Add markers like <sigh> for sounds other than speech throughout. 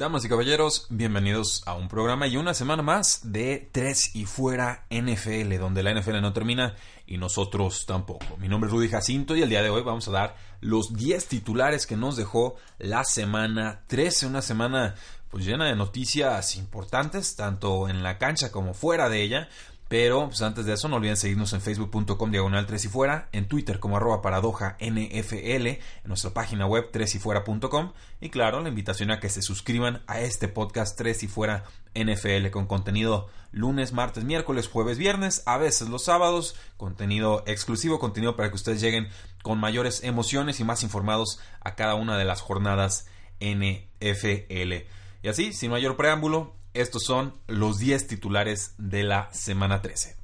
Damas y caballeros, bienvenidos a un programa y una semana más de Tres y Fuera NFL, donde la NFL no termina y nosotros tampoco. Mi nombre es Rudy Jacinto y el día de hoy vamos a dar los 10 titulares que nos dejó la semana 13, una semana pues llena de noticias importantes, tanto en la cancha como fuera de ella. Pero pues antes de eso, no olviden seguirnos en facebook.com diagonal 3 y fuera, en Twitter como arroba paradoja NFL, en nuestra página web 3 y fuera.com y claro, la invitación a que se suscriban a este podcast 3 y fuera NFL con contenido lunes, martes, miércoles, jueves, viernes, a veces los sábados, contenido exclusivo, contenido para que ustedes lleguen con mayores emociones y más informados a cada una de las jornadas NFL. Y así, sin mayor preámbulo, estos son los 10 titulares de la semana 13.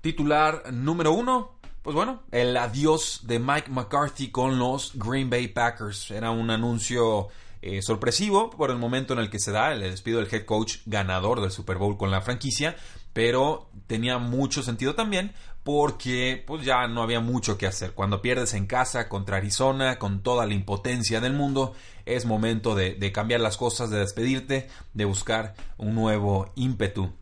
Titular número 1. Pues bueno, el adiós de Mike McCarthy con los Green Bay Packers. Era un anuncio eh, sorpresivo por el momento en el que se da el despido del head coach ganador del Super Bowl con la franquicia, pero tenía mucho sentido también porque pues ya no había mucho que hacer. Cuando pierdes en casa contra Arizona con toda la impotencia del mundo, es momento de, de cambiar las cosas, de despedirte, de buscar un nuevo ímpetu.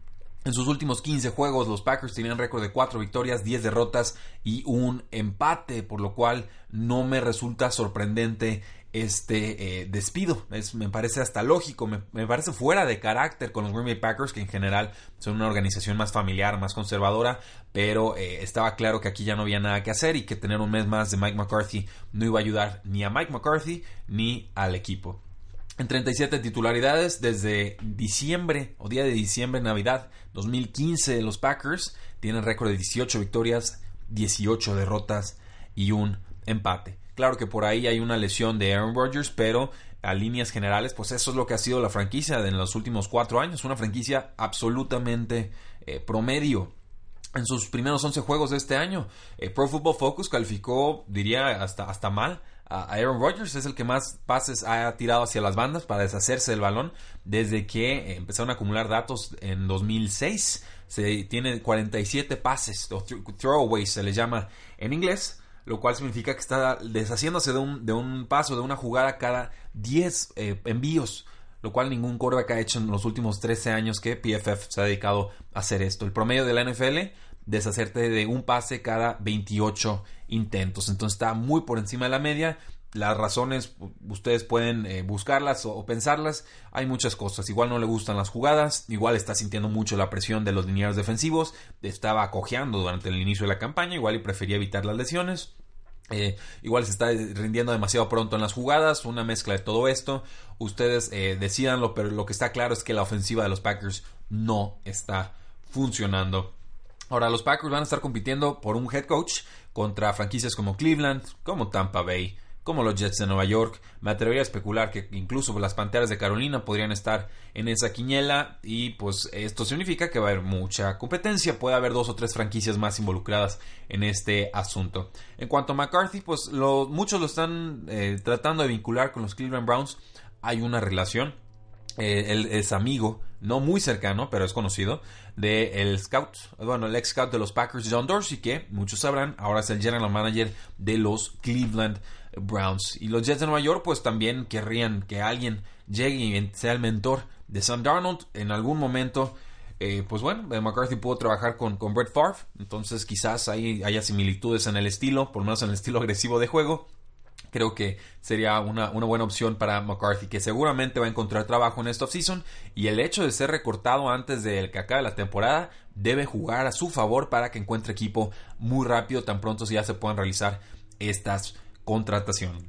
En sus últimos 15 juegos, los Packers tenían récord de 4 victorias, 10 derrotas y un empate, por lo cual no me resulta sorprendente este eh, despido. Es, me parece hasta lógico, me, parece fuera de carácter con los Green Bay Packers, que en general son una organización más familiar, más conservadora, pero eh, estaba claro que aquí ya no había nada que hacer y que tener un mes más de Mike McCarthy no iba a ayudar ni a Mike McCarthy ni al equipo. En 37 titularidades desde diciembre o día de diciembre, Navidad 2015, los Packers tienen récord de 18 victorias, 18 derrotas y un empate. Claro que por ahí hay una lesión de Aaron Rodgers, pero a líneas generales, pues eso es lo que ha sido la franquicia en los últimos cuatro años. Una franquicia absolutamente eh, promedio. En sus primeros 11 juegos de este año, eh, Pro Football Focus calificó, diría, hasta, hasta mal a Aaron Rodgers. Es el que más pases ha tirado hacia las bandas para deshacerse del balón desde que eh, empezaron a acumular datos en 2006. Se tiene 47 pases, o throwaways se les llama en inglés lo cual significa que está deshaciéndose de un, de un paso, de una jugada cada 10 eh, envíos, lo cual ningún quarterback ha hecho en los últimos 13 años que PFF se ha dedicado a hacer esto. El promedio de la NFL, deshacerte de un pase cada 28 intentos, entonces está muy por encima de la media. Las razones ustedes pueden eh, buscarlas o, pensarlas. Hay muchas cosas. Igual no le gustan las jugadas. Igual está sintiendo mucho la presión de los linieros defensivos. Estaba cojeando durante el inicio de la campaña. Igual y prefería evitar las lesiones. Eh, igual se está rindiendo demasiado pronto en las jugadas, una mezcla de todo esto. Ustedes eh, decidanlo, pero lo que está claro es que la ofensiva de los Packers no está funcionando. Ahora, los Packers van a estar compitiendo por un head coach contra franquicias como Cleveland, como Tampa Bay, como los Jets de Nueva York. Me atrevería a especular que incluso las Panteras de Carolina podrían estar en esa quiniela y pues esto significa que va a haber mucha competencia, puede haber dos o tres franquicias más involucradas en este asunto. En cuanto a McCarthy, pues muchos lo están eh, tratando de vincular con los Cleveland Browns. Hay una relación, eh, él es amigo, no muy cercano, pero es conocido, de scout, bueno, el ex scout de los Packers, John Dorsey, que muchos sabrán, ahora es el general manager de los Cleveland Browns. Y los Jets de Nueva York pues también querrían que alguien llegue y sea el mentor de Sam Darnold en algún momento. Eh, pues bueno, McCarthy pudo trabajar con, con Brett Favre, entonces quizás ahí haya similitudes en el estilo, por lo menos en el estilo agresivo de juego. Creo que sería una, una buena opción para McCarthy, que seguramente va a encontrar trabajo en esta offseason. Y el hecho de ser recortado antes de que acabe la temporada debe jugar a su favor para que encuentre equipo muy rápido, tan pronto si ya se puedan realizar estas contratación.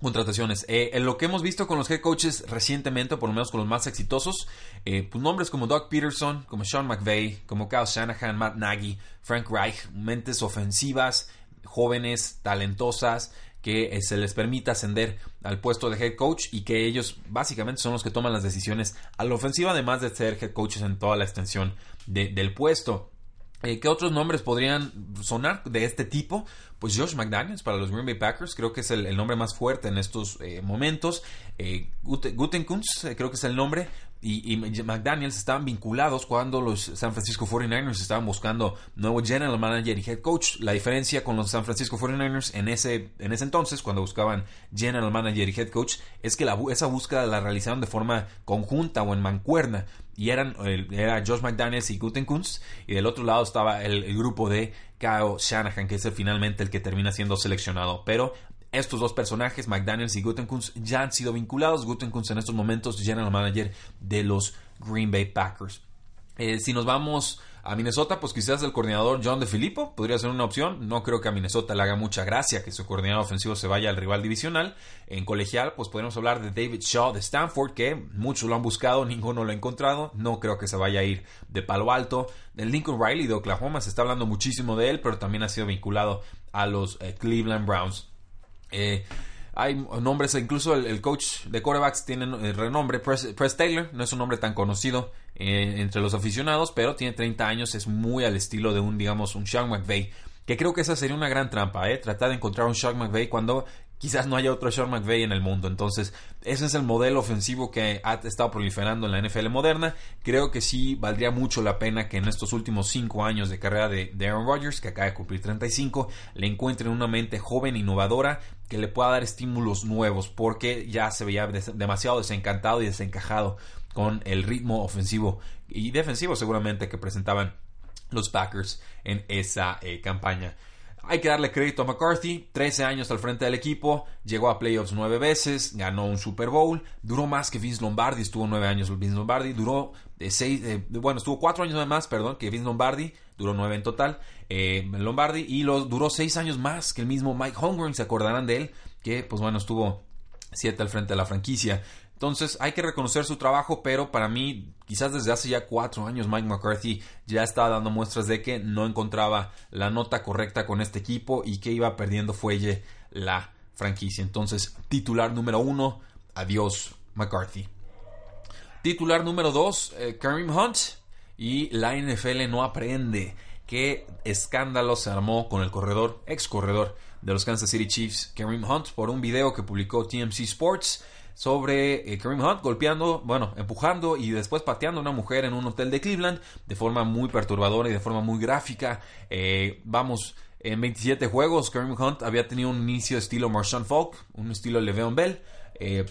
contrataciones. Eh, en lo que hemos visto con los head coaches recientemente, por lo menos con los más exitosos, eh, pues nombres como Doug Peterson, como Sean McVay, como Kyle Shanahan, Matt Nagy, Frank Reich, mentes ofensivas, jóvenes, talentosas, que eh, se les permita ascender al puesto de head coach y que ellos básicamente son los que toman las decisiones a la ofensiva, además de ser head coaches en toda la extensión del puesto. Eh, ¿Qué otros nombres podrían sonar de este tipo? Pues Josh McDaniels para los Green Bay Packers, creo que es el, nombre más fuerte en estos eh, momentos. Eh, Gutenkunz, creo que es el nombre y, McDaniels estaban vinculados cuando los San Francisco 49ers estaban buscando nuevo general manager y head coach. La diferencia con los San Francisco 49ers en ese, en ese entonces, cuando buscaban general manager y head coach, es que la, esa búsqueda la realizaron de forma conjunta o en mancuerna. Y eran era Josh McDaniels y Gutenkunst. Y del otro lado estaba el, el grupo de Kyle Shanahan, que es finalmente el que termina siendo seleccionado. Pero estos dos personajes, McDaniels y Gutenkunst, ya han sido vinculados. Gutenkunst en estos momentos general manager de los Green Bay Packers. Eh, si nos vamos a Minnesota, pues quizás el coordinador John DeFilippo podría ser una opción. No creo que a Minnesota le haga mucha gracia que su coordinador ofensivo se vaya al rival divisional. En colegial, pues podemos hablar de David Shaw de Stanford, que muchos lo han buscado, <laughs> ninguno lo ha encontrado. No creo que se vaya a ir de Palo Alto. El Lincoln Riley de Oklahoma, se está hablando muchísimo de él, pero también ha sido vinculado a los eh, Cleveland Browns. Eh, hay nombres, incluso el, coach de quarterbacks tiene el eh, renombre. Press, Taylor no es un nombre tan conocido eh, entre los aficionados, pero tiene 30 años, es muy al estilo de un, digamos, un Sean McVay. Que creo que esa sería una gran trampa. Tratar de encontrar un Sean McVay cuando quizás no haya otro Sean McVay en el mundo. Entonces, ese es el modelo ofensivo que ha estado proliferando en la NFL moderna. Creo que sí valdría mucho la pena que en estos últimos cinco años de carrera de, Aaron Rodgers, que acaba de cumplir 35, le encuentren una mente joven, innovadora, que le pueda dar estímulos nuevos, porque ya se veía demasiado desencantado y desencajado con el ritmo ofensivo y defensivo seguramente que presentaban los Packers en esa eh, campaña. Hay que darle crédito a McCarthy, 13 años al frente del equipo, llegó a playoffs 9 veces, ganó un Super Bowl, duró más que Vince Lombardi, estuvo 9 años Vince Lombardi, duró de 6, bueno, estuvo 4 años más, perdón, que Vince Lombardi, duró 9 en total, eh, Lombardi, y lo, duró 6 años más que el mismo Mike Holmgren, se acordarán de él, que pues bueno, estuvo 7 al frente de la franquicia. Entonces hay que reconocer su trabajo, pero para mí, quizás desde hace ya cuatro años, Mike McCarthy ya estaba dando muestras de que no encontraba la nota correcta con este equipo y que iba perdiendo fuelle la franquicia. Entonces, titular número uno, adiós McCarthy. Titular número dos, eh, Hunt. Y la NFL no aprende. Qué escándalo se armó con el corredor, ex corredor de los Kansas City Chiefs, Kareem Hunt, por un video que publicó TMC Sports sobre eh, Kareem Hunt golpeando, bueno, empujando y después pateando a una mujer en un hotel de Cleveland de forma muy perturbadora y de forma muy gráfica. Eh, vamos, en 27 juegos Kareem Hunt había tenido un inicio estilo Marshawn Falk, un estilo Le'Veon Bell. Eh,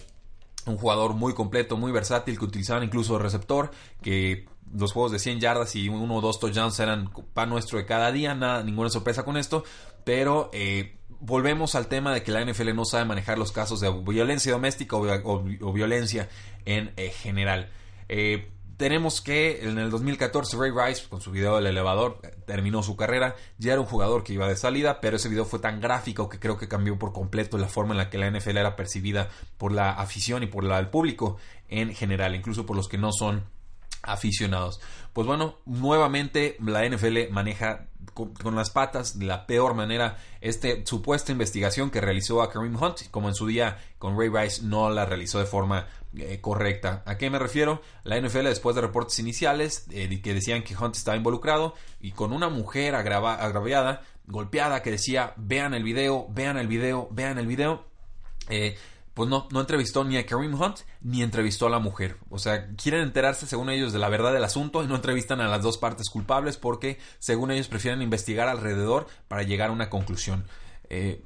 un jugador muy completo, muy versátil, que utilizaban incluso receptor, que los juegos de 100 yardas y uno o dos touchdowns eran pan nuestro de cada día, nada, ninguna sorpresa con esto, pero eh, volvemos al tema de que la NFL no sabe manejar los casos de violencia doméstica o, violencia en eh, general. Eh, tenemos que en el 2014 Ray Rice con su video del elevador terminó su carrera, ya era un jugador que iba de salida, pero ese video fue tan gráfico que creo que cambió por completo la forma en la que la NFL era percibida por la afición y por el público en general, incluso por los que no son aficionados. Pues bueno, nuevamente la NFL maneja con, las patas de la peor manera esta supuesta investigación que realizó a Kareem Hunt, como en su día con Ray Rice no la realizó de forma eh, correcta. ¿A qué me refiero? La NFL después de reportes iniciales eh, que decían que Hunt estaba involucrado y con una mujer agraviada, golpeada, que decía vean el video, vean el video, vean el video. Eh, pues no, no entrevistó ni a Kareem Hunt ni entrevistó a la mujer. O sea, quieren enterarse, según ellos, de la verdad del asunto y no entrevistan a las dos partes culpables porque, según ellos, prefieren investigar alrededor para llegar a una conclusión. Eh,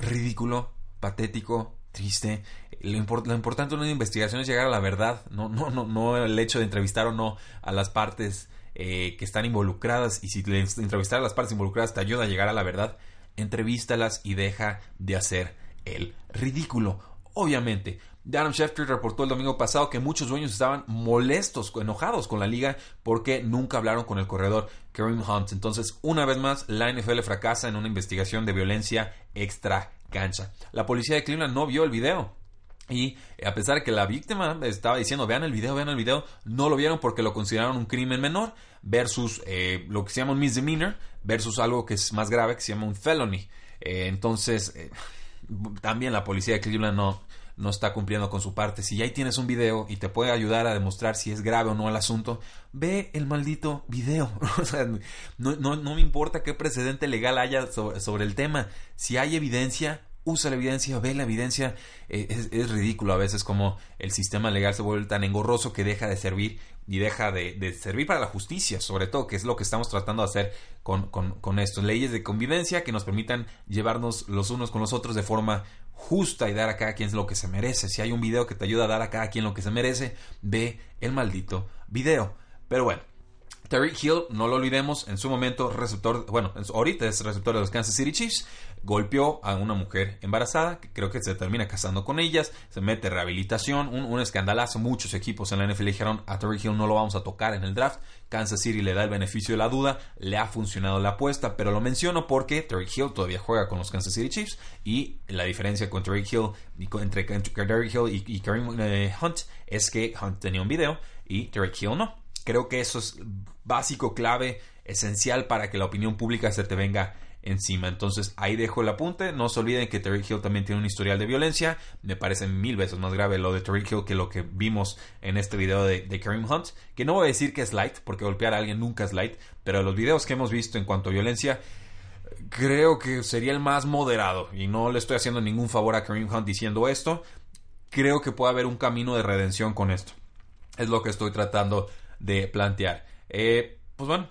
ridículo, patético, triste. Lo, importante en una investigación es llegar a la verdad, no, no, no, no el hecho de entrevistar o no a las partes eh, que están involucradas. Y si entrevistar a las partes involucradas te ayuda a llegar a la verdad, entrevístalas y deja de hacer el ridículo. Obviamente, Adam Schefter reportó el domingo pasado que muchos dueños estaban molestos, enojados con la liga porque nunca hablaron con el corredor Kareem Hunt. Entonces, una vez más, la NFL fracasa en una investigación de violencia extra cancha. La policía de Cleveland no vio el video. Y a pesar de que la víctima estaba diciendo, vean el video, vean el video, no lo vieron porque lo consideraron un crimen menor versus eh, lo que se llama un misdemeanor versus algo que es más grave que se llama un felony. Eh, entonces, eh, también la policía de Cleveland no, no está cumpliendo con su parte. Si ya tienes un video y te puede ayudar a demostrar si es grave o no el asunto, ve el maldito video. <laughs> o sea, no, no, no, me importa qué precedente legal haya sobre el tema. Si hay evidencia, usa la evidencia, ve la evidencia. Eh, es, ridículo a veces como el sistema legal se vuelve tan engorroso que deja de servir y deja de, servir para la justicia, sobre todo, que es lo que estamos tratando de hacer con, con, con esto. Leyes de convivencia que nos permitan llevarnos los unos con los otros de forma justa y dar a cada quien lo que se merece. Si hay un video que te ayuda a dar a cada quien lo que se merece, ve el maldito video. Pero bueno, Terry Hill, no lo olvidemos, en su momento receptor, bueno, ahorita es receptor de los Kansas City Chiefs, golpeó a una mujer embarazada, que creo que se termina casando con ellas, se mete rehabilitación, un, escandalazo, muchos equipos en la NFL dijeron a Terry Hill no lo vamos a tocar en el draft, Kansas City le da el beneficio de la duda, le ha funcionado la apuesta, pero lo menciono porque Terry Hill todavía juega con los Kansas City Chiefs y la diferencia con Terry Hill, entre, Terry Hill y, Kareem eh, Hunt es que Hunt tenía un video y Terry Hill no. Creo que eso es básico, clave, esencial para que la opinión pública se te venga encima. Entonces ahí dejo el apunte. No se olviden que Terry Hill también tiene un historial de violencia. Me parece mil veces más grave lo de Terry Hill que lo que vimos en este video de, de Kareem Hunt. Que no voy a decir que es light, porque golpear a alguien nunca es light. Pero los videos que hemos visto en cuanto a violencia, creo que sería el más moderado. Y no le estoy haciendo ningún favor a Kareem Hunt diciendo esto. Creo que puede haber un camino de redención con esto. Es lo que estoy tratando de plantear. Eh, pues bueno,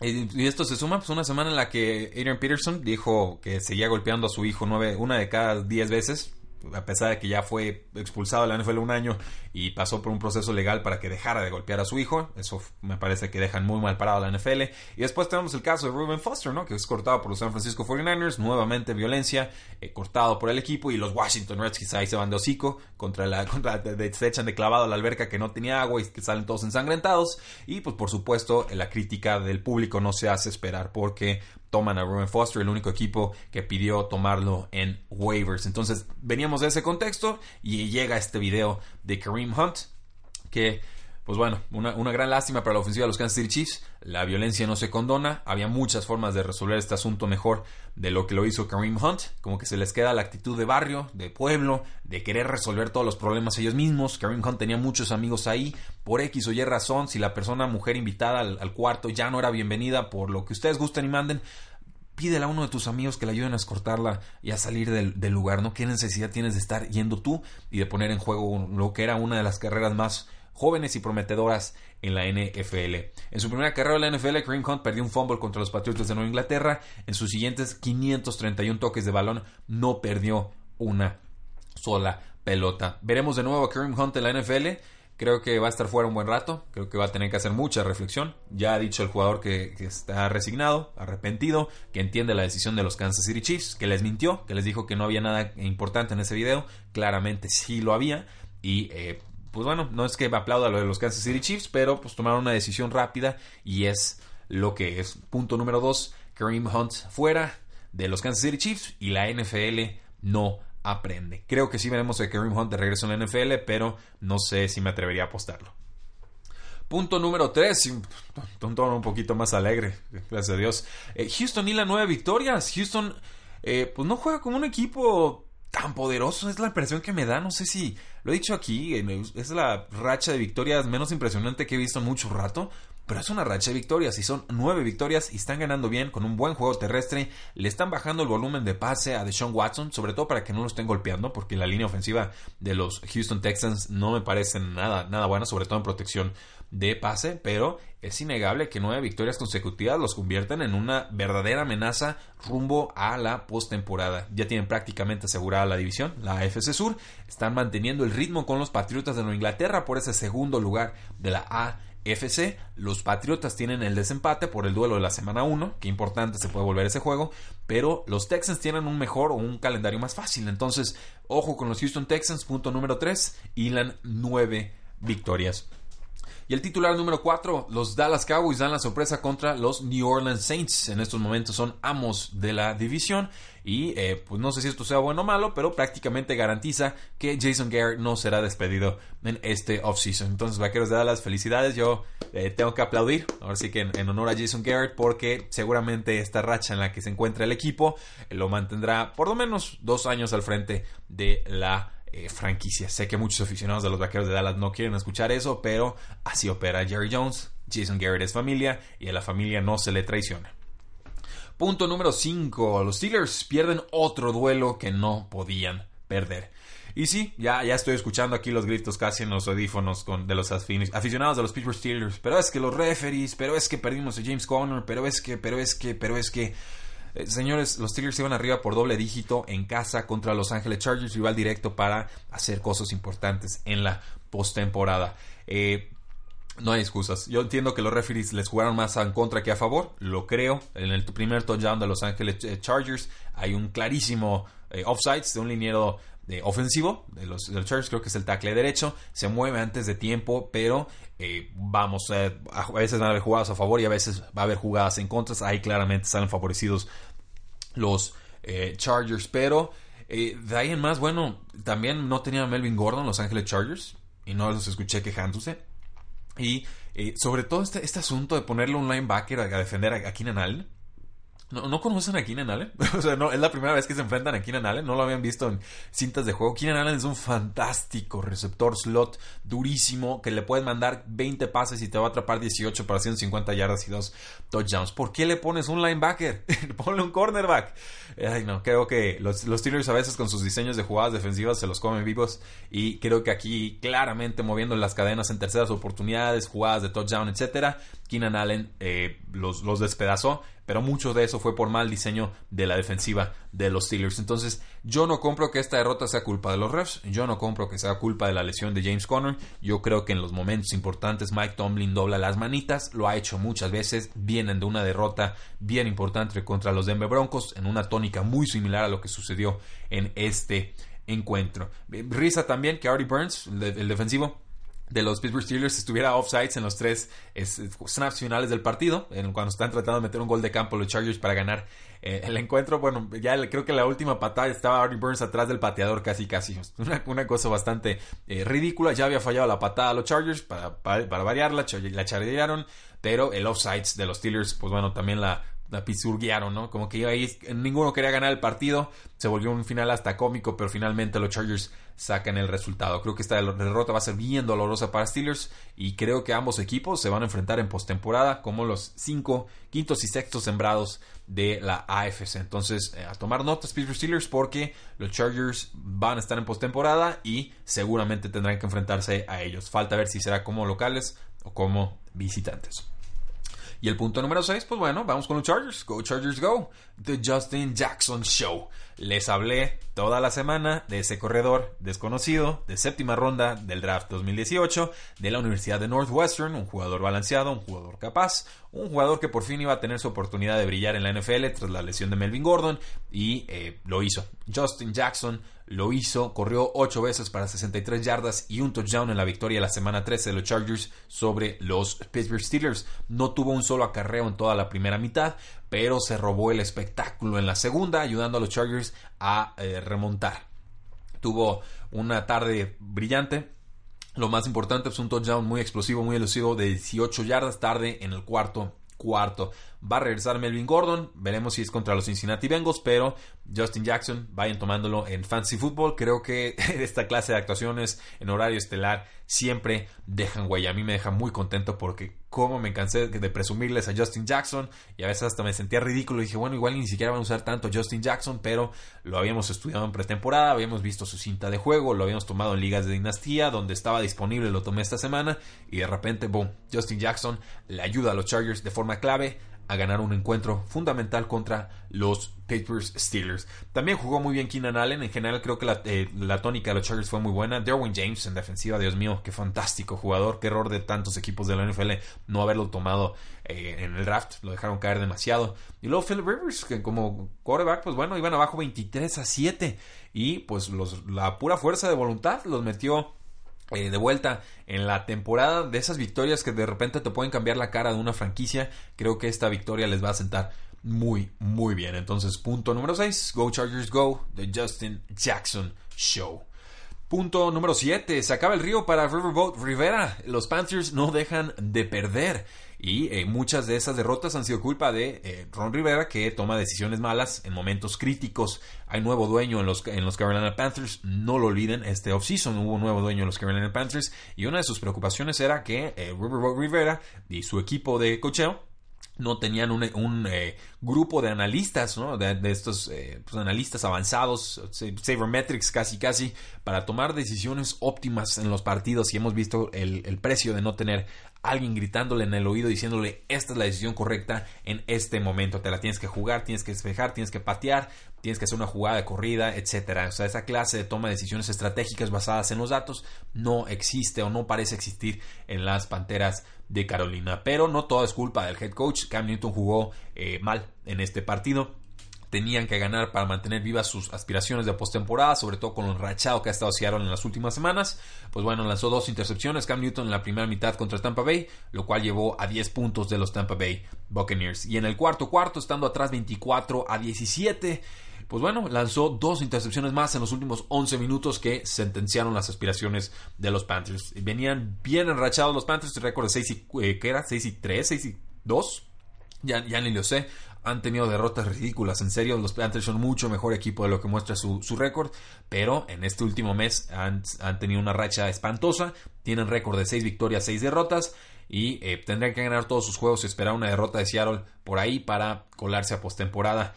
y esto se suma pues una semana en la que Adrian Peterson dijo que seguía golpeando a su hijo nueve, una de cada diez veces a pesar de que ya fue expulsado de la NFL un año y pasó por un proceso legal para que dejara de golpear a su hijo. Eso me parece que dejan muy mal parado a la NFL. Y después tenemos el caso de Ruben Foster, ¿no? Que es cortado por los San Francisco 49ers, nuevamente violencia, eh, cortado por el equipo y los Washington Redskins ahí se van de hocico contra la <laughs> contra se echan de clavado a la alberca que no tenía agua y que salen todos ensangrentados y pues por supuesto la crítica del público no se hace esperar porque toman a Ruben Foster, el único equipo que pidió tomarlo en waivers. Entonces veníamos de ese contexto y llega este video de Kareem Hunt que pues bueno, una, gran lástima para la ofensiva de los Kansas City Chiefs. La violencia no se condona. Había muchas formas de resolver este asunto mejor de lo que lo hizo Kareem Hunt. Como que se les queda la actitud de barrio, de pueblo, de querer resolver todos los problemas ellos mismos. Kareem Hunt tenía muchos amigos ahí. Por X o Y razón, si la persona, mujer invitada al, cuarto ya no era bienvenida por lo que ustedes gusten y manden, pídele a uno de tus amigos que le ayuden a escortarla y a salir del, del, lugar, ¿no? ¿Qué necesidad tienes de estar yendo tú y de poner en juego lo que era una de las carreras más jóvenes y prometedoras en la NFL. En su primera carrera en la NFL, Kareem Hunt perdió un fumble contra los Patriotas de Nueva Inglaterra. En sus siguientes 531 toques de balón no perdió una sola pelota. Veremos de nuevo a Kareem Hunt en la NFL. Creo que va a estar fuera un buen rato. Creo que va a tener que hacer mucha reflexión. Ya ha dicho el jugador que, está resignado, arrepentido, que entiende la decisión de los Kansas City Chiefs, que les mintió, que les dijo que no había nada importante en ese video. Claramente sí lo había. Y eh, pues bueno, no es que aplauda lo de los Kansas City Chiefs, pero pues tomaron una decisión rápida y es lo que es. Punto número dos, Kareem Hunt fuera de los Kansas City Chiefs y la NFL no aprende. Creo que sí veremos a Kareem Hunt de regreso en la NFL, pero no sé si me atrevería a apostarlo. Punto número 3, un tono un poquito más alegre, gracias a Dios. Eh, Houston y la nueve victorias. Houston, eh, pues no juega como un equipo tan poderoso, es la impresión que me da. No sé si lo he dicho aquí, eh, es la racha de victorias menos impresionante que he visto en mucho rato. Pero es una racha de victorias y son nueve victorias y están ganando bien con un buen juego terrestre. Le están bajando el volumen de pase a Deshaun Watson, sobre todo para que no lo estén golpeando, porque la línea ofensiva de los Houston Texans no me parece nada, nada buena, sobre todo en protección de pase, pero es innegable que nueve victorias consecutivas los convierten en una verdadera amenaza rumbo a la postemporada. Ya tienen prácticamente asegurada la división, la AFC Sur, están manteniendo el ritmo con los Patriotas de Nueva Inglaterra por ese segundo lugar de la A FC. Los Patriotas tienen el desempate por el duelo de la semana 1. Qué importante se puede volver ese juego. Pero los Texans tienen un mejor o un calendario más fácil. Entonces, ojo con los Houston Texans. Punto número 3. Hilan 9 victorias. Y el titular número 4, los Dallas Cowboys dan la sorpresa contra los New Orleans Saints. En estos momentos son amos de la división y eh, pues no sé si esto sea bueno o malo, pero prácticamente garantiza que Jason Garrett no será despedido en este offseason. Entonces, vaqueros de Dallas, felicidades. Yo eh, tengo que aplaudir, ahora sí que en, honor a Jason Garrett, porque seguramente esta racha en la que se encuentra el equipo eh, lo mantendrá por lo menos dos años al frente de la franquicia. Sé que muchos aficionados de los vaqueros de Dallas no quieren escuchar eso, pero así opera Jerry Jones. Jason Garrett es familia y a la familia no se le traiciona. Punto número 5. Los Steelers pierden otro duelo que no podían perder. Y sí, ya, ya estoy escuchando aquí los gritos casi en los audífonos con, de los aficionados de los Pittsburgh Steelers. Pero es que los referees, pero es que perdimos a James Conner, pero es que, pero es que, pero es que. Eh, señores, los Steelers iban arriba por doble dígito en casa contra Los Ángeles Chargers, rival directo para hacer cosas importantes en la postemporada. Eh, no hay excusas. Yo entiendo que los referees les jugaron más en contra que a favor. Lo creo. En el primer touchdown de Los Ángeles eh, Chargers hay un clarísimo eh, offsides de un liniero eh, ofensivo de los, Chargers. Creo que es el tackle derecho. Se mueve antes de tiempo, pero vamos, a veces van a haber jugadas a favor y a veces va a haber jugadas en contra. Ahí claramente salen favorecidos los Chargers. Pero de ahí en más, bueno, también no tenía Melvin Gordon Los Ángeles Chargers. Y no los escuché quejándose. Y eh, sobre todo este, este, asunto de ponerle un linebacker a, defender a, a Keenan. ¿No, ¿No, conocen a Keenan Allen? <laughs> o sea, es la primera vez que se enfrentan a Keenan Allen. No lo habían visto en cintas de juego. Keenan Allen es un fantástico receptor slot, durísimo, que le puedes mandar 20 pases y te va a atrapar 18 para 150 yardas y dos touchdowns. ¿Por qué le pones un linebacker? <laughs> Ponle un cornerback. Ay, no, creo que los, los Steelers a veces con sus diseños de jugadas defensivas se los comen vivos. Y creo que aquí claramente moviendo las cadenas en terceras oportunidades, jugadas de touchdown, etcétera, Keenan Allen eh, los despedazó pero mucho de eso fue por mal diseño de la defensiva de los Steelers. Entonces, yo no compro que esta derrota sea culpa de los refs, yo no compro que sea culpa de la lesión de James Conner. Yo creo que en los momentos importantes Mike Tomlin dobla las manitas, lo ha hecho muchas veces, vienen de una derrota bien importante contra los Denver Broncos en una tónica muy similar a lo que sucedió en este encuentro. Risa también que Artie Burns, el defensivo, de los Pittsburgh Steelers estuviera offsides en los tres snaps finales del partido, en cuando están tratando de meter un gol de campo los Chargers para ganar eh, el encuentro. Bueno, ya creo que la última patada estaba Artie Burns atrás del pateador casi casi. <laughs> Una, cosa bastante eh, ridícula. Ya había fallado la patada a los Chargers para, para, variarla, la chardearon, pero el offsides de los Steelers, pues bueno, también la la pizzurguearon, ¿no? Como que ahí ninguno quería ganar el partido, se volvió un final hasta cómico, pero finalmente los Chargers sacan el resultado. Creo que esta derrota va a ser bien dolorosa para Steelers y creo que ambos equipos se van a enfrentar en postemporada como los cinco, quintos y sextos sembrados de la AFC. Entonces, eh, a tomar notas Pittsburgh Steelers porque los Chargers van a estar en postemporada y seguramente tendrán que enfrentarse a ellos. Falta ver si será como locales o como visitantes. Y el punto número 6, pues bueno, vamos con los Chargers. Go Chargers Go. The Justin Jackson Show. Les hablé toda la semana de ese corredor desconocido de séptima ronda del draft 2018 de la Universidad de Northwestern, un jugador balanceado, un jugador capaz, un jugador que por fin iba a tener su oportunidad de brillar en la NFL tras la lesión de Melvin Gordon y eh, lo hizo. Justin Jackson lo hizo, corrió 8 veces para 63 yardas y un touchdown en la victoria la semana 13 de los Chargers sobre los Pittsburgh Steelers. No tuvo un solo acarreo en toda la primera mitad, pero se robó el espectáculo en la segunda, ayudando a los Chargers a eh, remontar. Tuvo una tarde brillante. Lo más importante es un touchdown muy explosivo, muy elusivo de 18 yardas tarde en el cuarto cuarto. Va a regresar Melvin Gordon. Veremos si es contra los Cincinnati Bengals, pero Justin Jackson, vayan tomándolo en Fantasy Football. Creo que <laughs> esta clase de actuaciones en horario estelar siempre dejan huella. A mí me deja muy contento porque como me cansé de presumirles a Justin Jackson y a veces hasta me sentía ridículo. Dije, bueno, igual ni siquiera van a usar tanto Justin Jackson, pero lo habíamos estudiado en pretemporada, habíamos visto su cinta de juego, lo habíamos tomado en ligas de dinastía, donde estaba disponible, lo tomé esta semana y de repente, boom, Justin Jackson le ayuda a los Chargers de forma clave a ganar un encuentro fundamental contra los Pittsburgh Steelers. También jugó muy bien Keenan Allen. En general creo que la, eh, tónica de los Chargers fue muy buena. Derwin James en defensiva, Dios mío, qué fantástico jugador. Qué error de tantos equipos de la NFL no haberlo tomado eh, en el draft. Lo dejaron caer demasiado. Y luego Philip Rivers, que como quarterback, pues bueno, iban abajo 23 a 7. Y pues los, la pura fuerza de voluntad los metió eh, de vuelta en la temporada de esas victorias que de repente te pueden cambiar la cara de una franquicia, creo que esta victoria les va a sentar muy, muy bien. Entonces, punto número 6, Go Chargers Go, The Justin Jackson Show. Punto número 7. Se acaba el río para Riverboat Rivera. Los Panthers no dejan de perder. Y eh, muchas de esas derrotas han sido culpa de eh, Ron Rivera, que toma decisiones malas en momentos críticos. Hay nuevo dueño en los, en los Carolina Panthers. No lo olviden, este offseason hubo un nuevo dueño en los Carolina Panthers. Y una de sus preocupaciones era que eh, Rivera y su equipo de cocheo no tenían un, eh, grupo de analistas, ¿no? de, estos pues, analistas avanzados, sabermetrics casi casi, para tomar decisiones óptimas en los partidos y hemos visto el, el, precio de no tener alguien gritándole en el oído diciéndole esta es la decisión correcta en este momento, te la tienes que jugar, tienes que despejar, tienes que patear, tienes que hacer una jugada de corrida, etcétera. O sea, esa clase de toma de decisiones estratégicas basadas en los datos no existe o no parece existir en las Panteras de Carolina. Pero no todo es culpa del head coach. Cam Newton jugó eh, mal en este partido. Tenían que ganar para mantener vivas sus aspiraciones de postemporada, sobre todo con el rachado que ha estado Seattle en las últimas semanas. Pues bueno, lanzó dos intercepciones Cam Newton en la primera mitad contra Tampa Bay, lo cual llevó a 10 puntos de los Tampa Bay Buccaneers. Y en el cuarto cuarto, estando atrás 24 a 17, pues bueno, lanzó dos intercepciones más en los últimos 11 minutos que sentenciaron las aspiraciones de los Panthers. Venían bien enrachados los Panthers, récord de 6 y, eh, ¿qué era? 6 y 3, 6 y 2. Ya, ya ni lo sé. Han tenido derrotas ridículas. En serio, los Panthers son mucho mejor equipo de lo que muestra su, récord. Pero en este último mes han, tenido una racha espantosa. Tienen récord de 6 victorias, 6 derrotas. Y eh, tendrán que ganar todos sus juegos y esperar una derrota de Seattle por ahí para colarse a postemporada.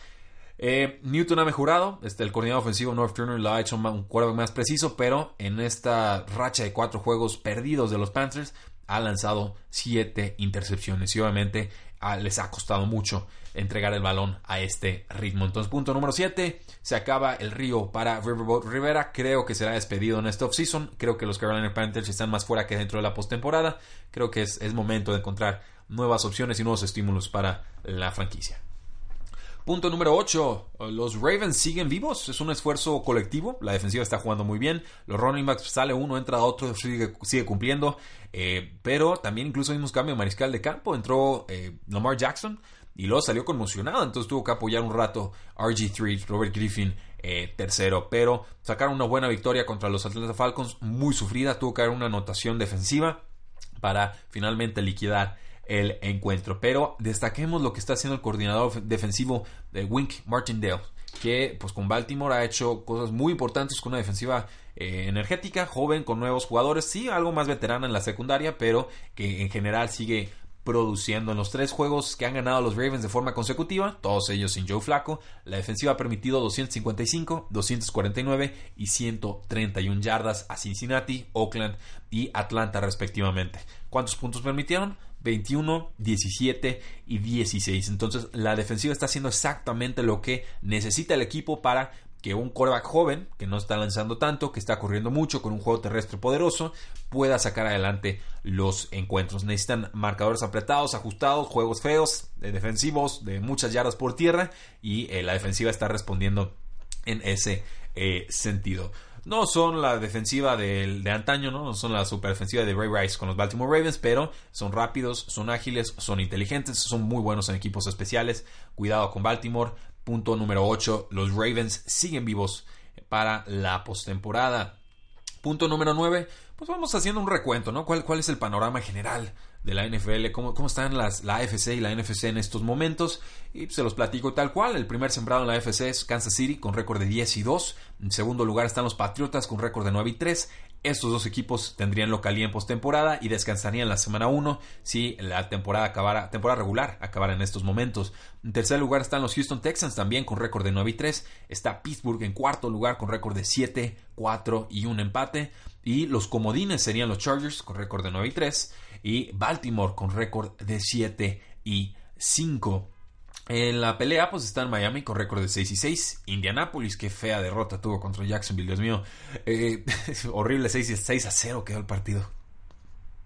Eh, Newton ha mejorado, este, el coordinador ofensivo North Turner lo ha hecho un cuerpo más preciso, pero en esta racha de cuatro juegos perdidos de los Panthers ha lanzado siete intercepciones y obviamente ah, les ha costado mucho entregar el balón a este ritmo. Entonces, punto número 7, se acaba el río para Riverboat Rivera. Creo que será despedido en esta offseason. Creo que los Carolina Panthers están más fuera que dentro de la postemporada. Creo que es momento de encontrar nuevas opciones y nuevos estímulos para la franquicia. Punto número 8. Los Ravens siguen vivos. Es un esfuerzo colectivo. La defensiva está jugando muy bien. Los running backs sale uno, entra otro, sigue, sigue cumpliendo. Eh, pero también incluso vimos cambio de mariscal de campo. Entró eh, Lamar Jackson y luego salió conmocionado. Entonces tuvo que apoyar un rato RG3, Robert Griffin. Eh, tercero, pero sacaron una buena victoria contra los Atlanta Falcons, muy sufrida, tuvo que haber una anotación defensiva para finalmente liquidar el encuentro. Pero destaquemos lo que está haciendo el coordinador defensivo de Wink Martindale, que pues con Baltimore ha hecho cosas muy importantes con una defensiva eh, energética, joven, con nuevos jugadores, sí, algo más veterana en la secundaria, pero que en general sigue produciendo en los tres juegos que han ganado los Ravens de forma consecutiva, todos ellos sin Joe Flaco, la defensiva ha permitido 255, 249 y 131 yardas a Cincinnati, Oakland y Atlanta respectivamente. ¿Cuántos puntos permitieron? 21, 17 y 16. Entonces la defensiva está haciendo exactamente lo que necesita el equipo para que un coreback joven, que no está lanzando tanto, que está corriendo mucho con un juego terrestre poderoso, pueda sacar adelante los encuentros. Necesitan marcadores apretados, ajustados, juegos feos, defensivos, de muchas yardas por tierra, y eh, la defensiva está respondiendo en ese eh, sentido. No son la defensiva de, de antaño, ¿no? son la super defensiva de Ray Rice con los Baltimore Ravens, pero son rápidos, son ágiles, son inteligentes, son muy buenos en equipos especiales. Cuidado con Baltimore. Punto número 8. Los Ravens siguen vivos para la postemporada. Punto número 9. Pues vamos haciendo un recuento, ¿no? ¿Cuál, cuál es el panorama general de la NFL, cómo, cómo están las, la AFC y la NFC en estos momentos. Y se los platico tal cual. El primer sembrado en la AFC es Kansas City con récord de 10 y 2. En segundo lugar están los Patriotas con récord de 9 y 3. Estos dos equipos tendrían localía en postemporada y descansarían la semana 1 si la temporada acabara, temporada regular acabara en estos momentos. En tercer lugar están los Houston Texans también con récord de 9 y 3. Está Pittsburgh en cuarto lugar con récord de 7, 4 y un empate. Y los comodines serían los Chargers con récord de 9 y 3 y Baltimore con récord de 7 y 5. En la pelea, pues está en Miami con récord de 6 y 6. Indianapolis, qué fea derrota tuvo contra Jacksonville, Dios mío. Eh, <laughs> horrible 6, 6 a 0 quedó el partido.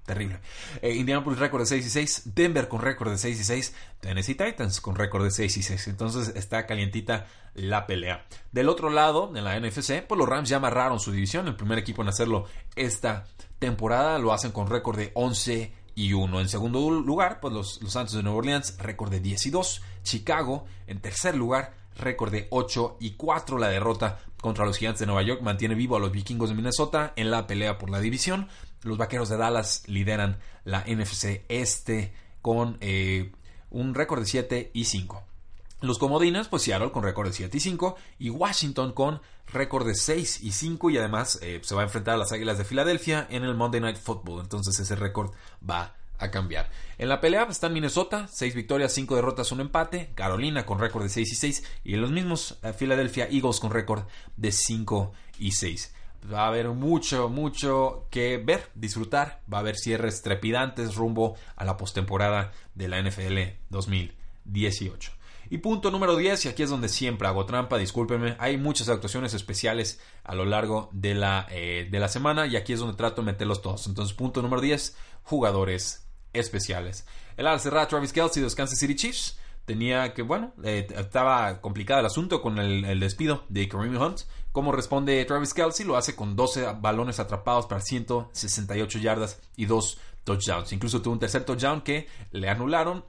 terrible. Eh, Indianapolis récord de 6 y 6, Denver con récord de 6 y 6, Tennessee Titans con récord de 6 y 6. Entonces está calientita la pelea. Del otro lado, en la NFC, pues los Rams ya amarraron su división, el primer equipo en hacerlo esta temporada, lo hacen con récord de 11 y 1. En segundo lugar, pues los, los Santos de Nueva Orleans, récord de 10 y 2. Chicago, en tercer lugar, récord de 8 y 4. La derrota contra los Gigantes de Nueva York mantiene vivo a los Vikingos de Minnesota en la pelea por la división. Los Vaqueros de Dallas lideran la NFC Este con eh, un récord de 7 y 5. Los comodines, pues Seattle con récord de 7 y 5 y Washington con récord de 6 y 5 y además eh, se va a enfrentar a las Águilas de Filadelfia en el Monday Night Football. Entonces ese récord va a cambiar. En la pelea está Minnesota, 6 victorias, 5 derrotas, 1 empate. Carolina con récord de 6 y 6 y los mismos eh, Philadelphia Eagles con récord de 5 y 6 va a haber mucho, mucho que ver, disfrutar. Va a haber cierres trepidantes rumbo a la postemporada de la NFL 2018. Y punto número 10, y aquí es donde siempre hago trampa, discúlpenme, hay muchas actuaciones especiales a lo largo de la, eh, de la semana y aquí es donde trato de meterlos todos. Entonces, punto número 10, jugadores especiales. El al cerrar Travis Kelsey de los Kansas City Chiefs tenía que, bueno, eh, estaba complicado el asunto con el, el, despido de Kareem Hunt. ¿Cómo responde Travis Kelsey? Lo hace con 12 balones atrapados para 168 yardas y 2 touchdowns. Incluso tuvo un tercer touchdown que le anularon,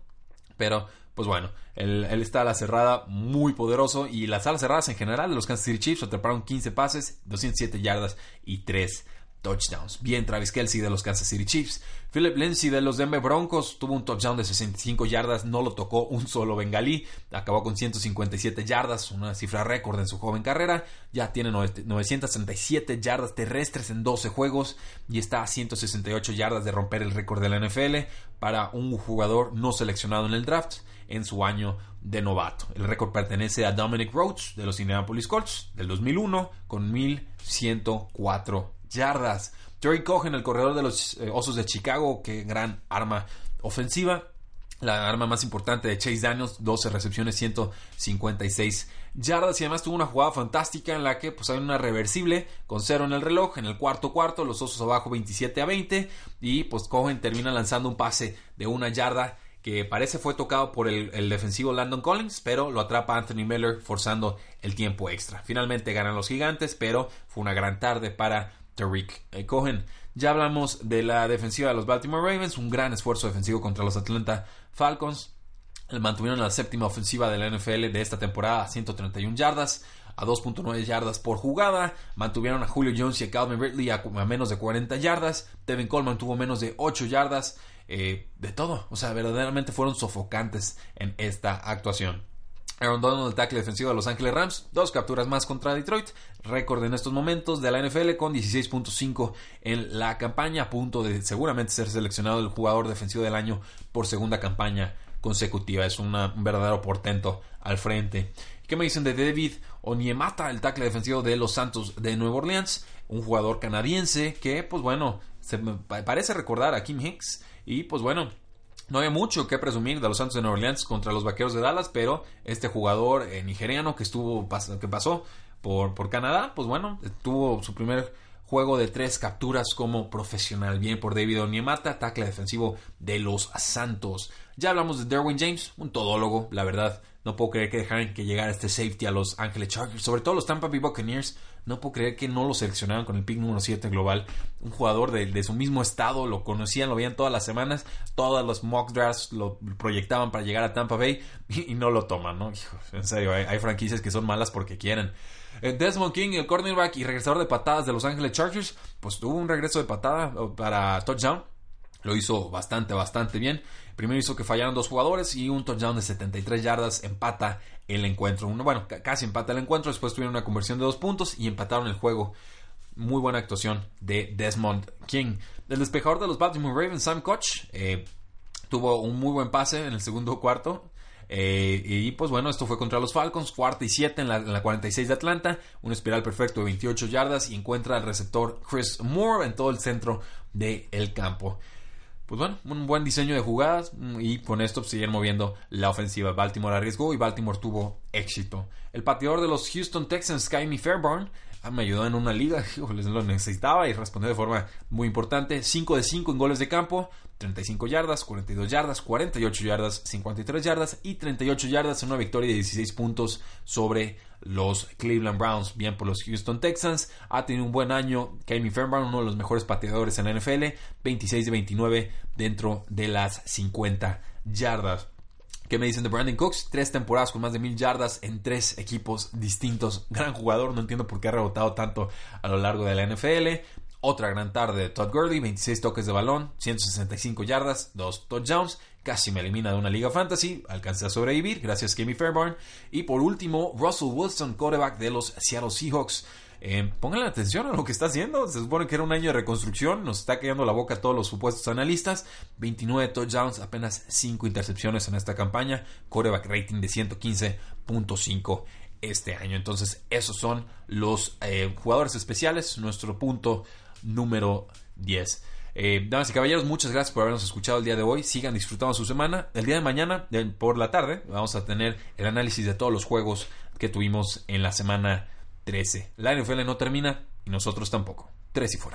pero pues bueno, él, está a la cerrada muy poderoso y las alas cerradas en general de los Kansas City Chiefs atraparon 15 pases, 207 yardas y 3 touchdowns. Bien, Travis Kelsey de los Kansas City Chiefs. Philip Lindsay de los Denver Broncos tuvo un touchdown de 65 yardas, no lo tocó un solo bengalí, acabó con 157 yardas, una cifra récord en su joven carrera, ya tiene 967 yardas terrestres en 12 juegos y está a 168 yardas de romper el récord de la NFL para un jugador no seleccionado en el draft en su año de novato. El récord pertenece a Dominic Rhodes de los Indianapolis Colts del 2001 con 1104 yardas. Jerry Cohen, el corredor de los eh, Osos de Chicago, qué gran arma ofensiva. La arma más importante de Chase Daniels, 12 recepciones, 156 yardas y además tuvo una jugada fantástica en la que pues hay una reversible con cero en el reloj en el cuarto cuarto, los Osos abajo 27 a 20 y pues Cohen termina lanzando un pase de una yarda que parece fue tocado por el, defensivo Landon Collins, pero lo atrapa Anthony Miller forzando el tiempo extra. Finalmente ganan los gigantes, pero fue una gran tarde para Tariq eh, Cohen. Ya hablamos de la defensiva de los Baltimore Ravens, un gran esfuerzo defensivo contra los Atlanta Falcons. Mantuvieron la séptima ofensiva de la NFL de esta temporada a 131 yardas, a 2.9 yardas por jugada. Mantuvieron a Julio Jones y a Calvin Ridley a, menos de 40 yardas. Devin Coleman tuvo menos de 8 yardas. Eh, de todo. O sea, verdaderamente fueron sofocantes en esta actuación. Aaron Donald, el tackle defensivo de Los Ángeles Rams, dos capturas más contra Detroit, récord en estos momentos de la NFL con 16.5 en la campaña, a punto de seguramente ser seleccionado el jugador defensivo del año por segunda campaña consecutiva. Es un verdadero portento al frente. ¿Qué me dicen de David Onyemata, el tackle defensivo de los Santos de Nueva Orleans? Un jugador canadiense que, pues bueno, se parece recordar a Kim Hicks y pues bueno, no hay mucho que presumir de los Santos de Nueva Orleans contra los Vaqueros de Dallas, pero este jugador eh, nigeriano que estuvo que pasó por, por Canadá, pues bueno, tuvo su primer juego de tres capturas como profesional. Bien por David Onyemata, tackle defensivo de los Santos. Ya hablamos de Derwin James, un todólogo, la verdad. No puedo creer que dejaran que llegara este safety a los Ángeles Chargers, sobre todo los Tampa Bay Buccaneers. No puedo creer que no lo seleccionaron con el pick número 7 global. Un jugador de, su mismo estado, lo conocían, lo veían todas las semanas. Todas los mock drafts lo proyectaban para llegar a Tampa Bay y, no lo toman, ¿no? en serio, hay, franquicias que son malas porque quieren. Eh, Desmond King, el cornerback y regresador de patadas de Los Ángeles Chargers, pues tuvo un regreso de patada para touchdown. Lo hizo bastante, bastante bien. Primero hizo que fallaran dos jugadores y un touchdown de 73 yardas empata el encuentro. bueno, casi empata el encuentro. Después tuvieron una conversión de dos puntos y empataron el juego. Muy buena actuación de Desmond King. El despejador de los Baltimore Ravens, Sam Koch, eh, tuvo un muy buen pase en el segundo cuarto. Eh, y pues bueno, esto fue contra los Falcons, cuarta y siete en la, 46 de Atlanta, un espiral perfecto de 28 yardas y encuentra al receptor Chris Moore en todo el centro del campo pues bueno, un buen diseño de jugadas mm, y con esto pues, siguen moviendo la ofensiva. Baltimore arriesgó y Baltimore tuvo éxito. El pateador de los Houston Texans, Kaimi Fairbairn, ah, me ayudó en una liga, <laughs> les lo necesitaba y respondió de forma muy importante. 5 de 5 en goles de campo, 35 yardas, 42 yardas, 48 yardas, 53 yardas y 38 yardas en una victoria de 16 puntos sobre los Cleveland Browns. Bien por los Houston Texans. Ha tenido un buen año. Kevin Fairbairn, uno de los mejores pateadores en la NFL. 26 de 29 dentro de las 50 yardas. ¿Qué me dicen de Brandon Cooks? Tres temporadas con más de mil yardas en tres equipos distintos. Gran jugador, no entiendo por qué ha rebotado tanto a lo largo de la NFL. Otra gran tarde de Todd Gurley, 26 toques de balón, 165 yardas, dos touchdowns. Casi me elimina de una liga fantasy, alcancé a sobrevivir, gracias a Kimmy Fairbairn. Y por último, Russell Wilson, quarterback de los Seattle Seahawks. Eh, pónganle atención a lo que está haciendo. Se supone que era un año de reconstrucción. Nos está cayendo la boca a todos los supuestos analistas. 29 touchdowns, apenas 5 intercepciones en esta campaña. Coreback rating de 115.5 este año. Entonces, esos son los eh, jugadores especiales. Nuestro punto número 10. Eh, damas y caballeros, muchas gracias por habernos escuchado el día de hoy. Sigan disfrutando su semana. El día de mañana, por la tarde, vamos a tener el análisis de todos los juegos que tuvimos en la semana 13. La NFL no termina y nosotros tampoco. Tres y fuera.